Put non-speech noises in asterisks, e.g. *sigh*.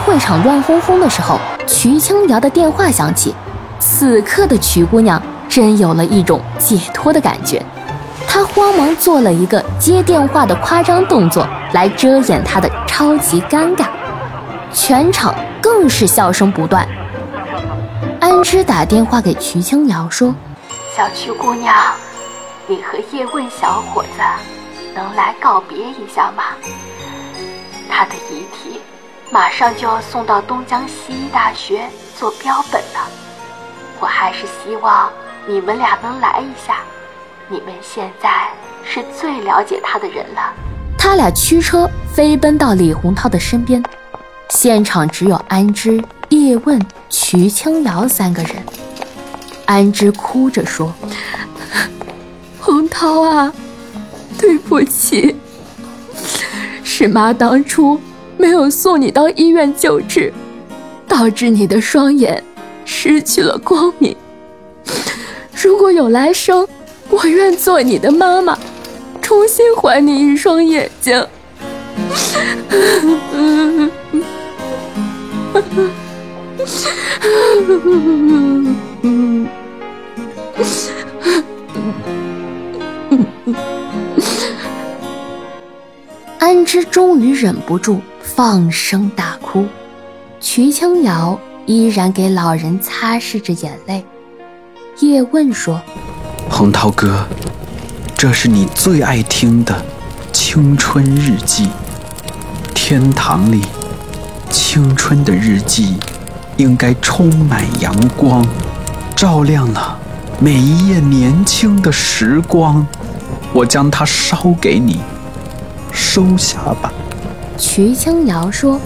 会场乱哄哄的时候，瞿青瑶的电话响起，此刻的瞿姑娘真有了一种解脱的感觉。她慌忙做了一个接电话的夸张动作，来遮掩她的超级尴尬。全场更是笑声不断。安之打电话给瞿青瑶说：“小瞿姑娘，你和叶问小伙子能来告别一下吗？他的遗体马上就要送到东江西医大学做标本了，我还是希望你们俩能来一下。你们现在是最了解他的人了。”他俩驱车飞奔到李洪涛的身边。现场只有安之、叶问、瞿青瑶三个人。安之哭着说：“ *laughs* 洪涛啊，对不起，是妈当初没有送你到医院救治，导致你的双眼失去了光明。如果有来生，我愿做你的妈妈，重新还你一双眼睛。”安之终于忍不住放声大哭，瞿青瑶依然给老人擦拭着眼泪。叶问说：“洪涛哥，这是你最爱听的青春日记，天堂里。”青春的日记，应该充满阳光，照亮了每一页年轻的时光。我将它烧给你，收下吧。瞿清瑶说。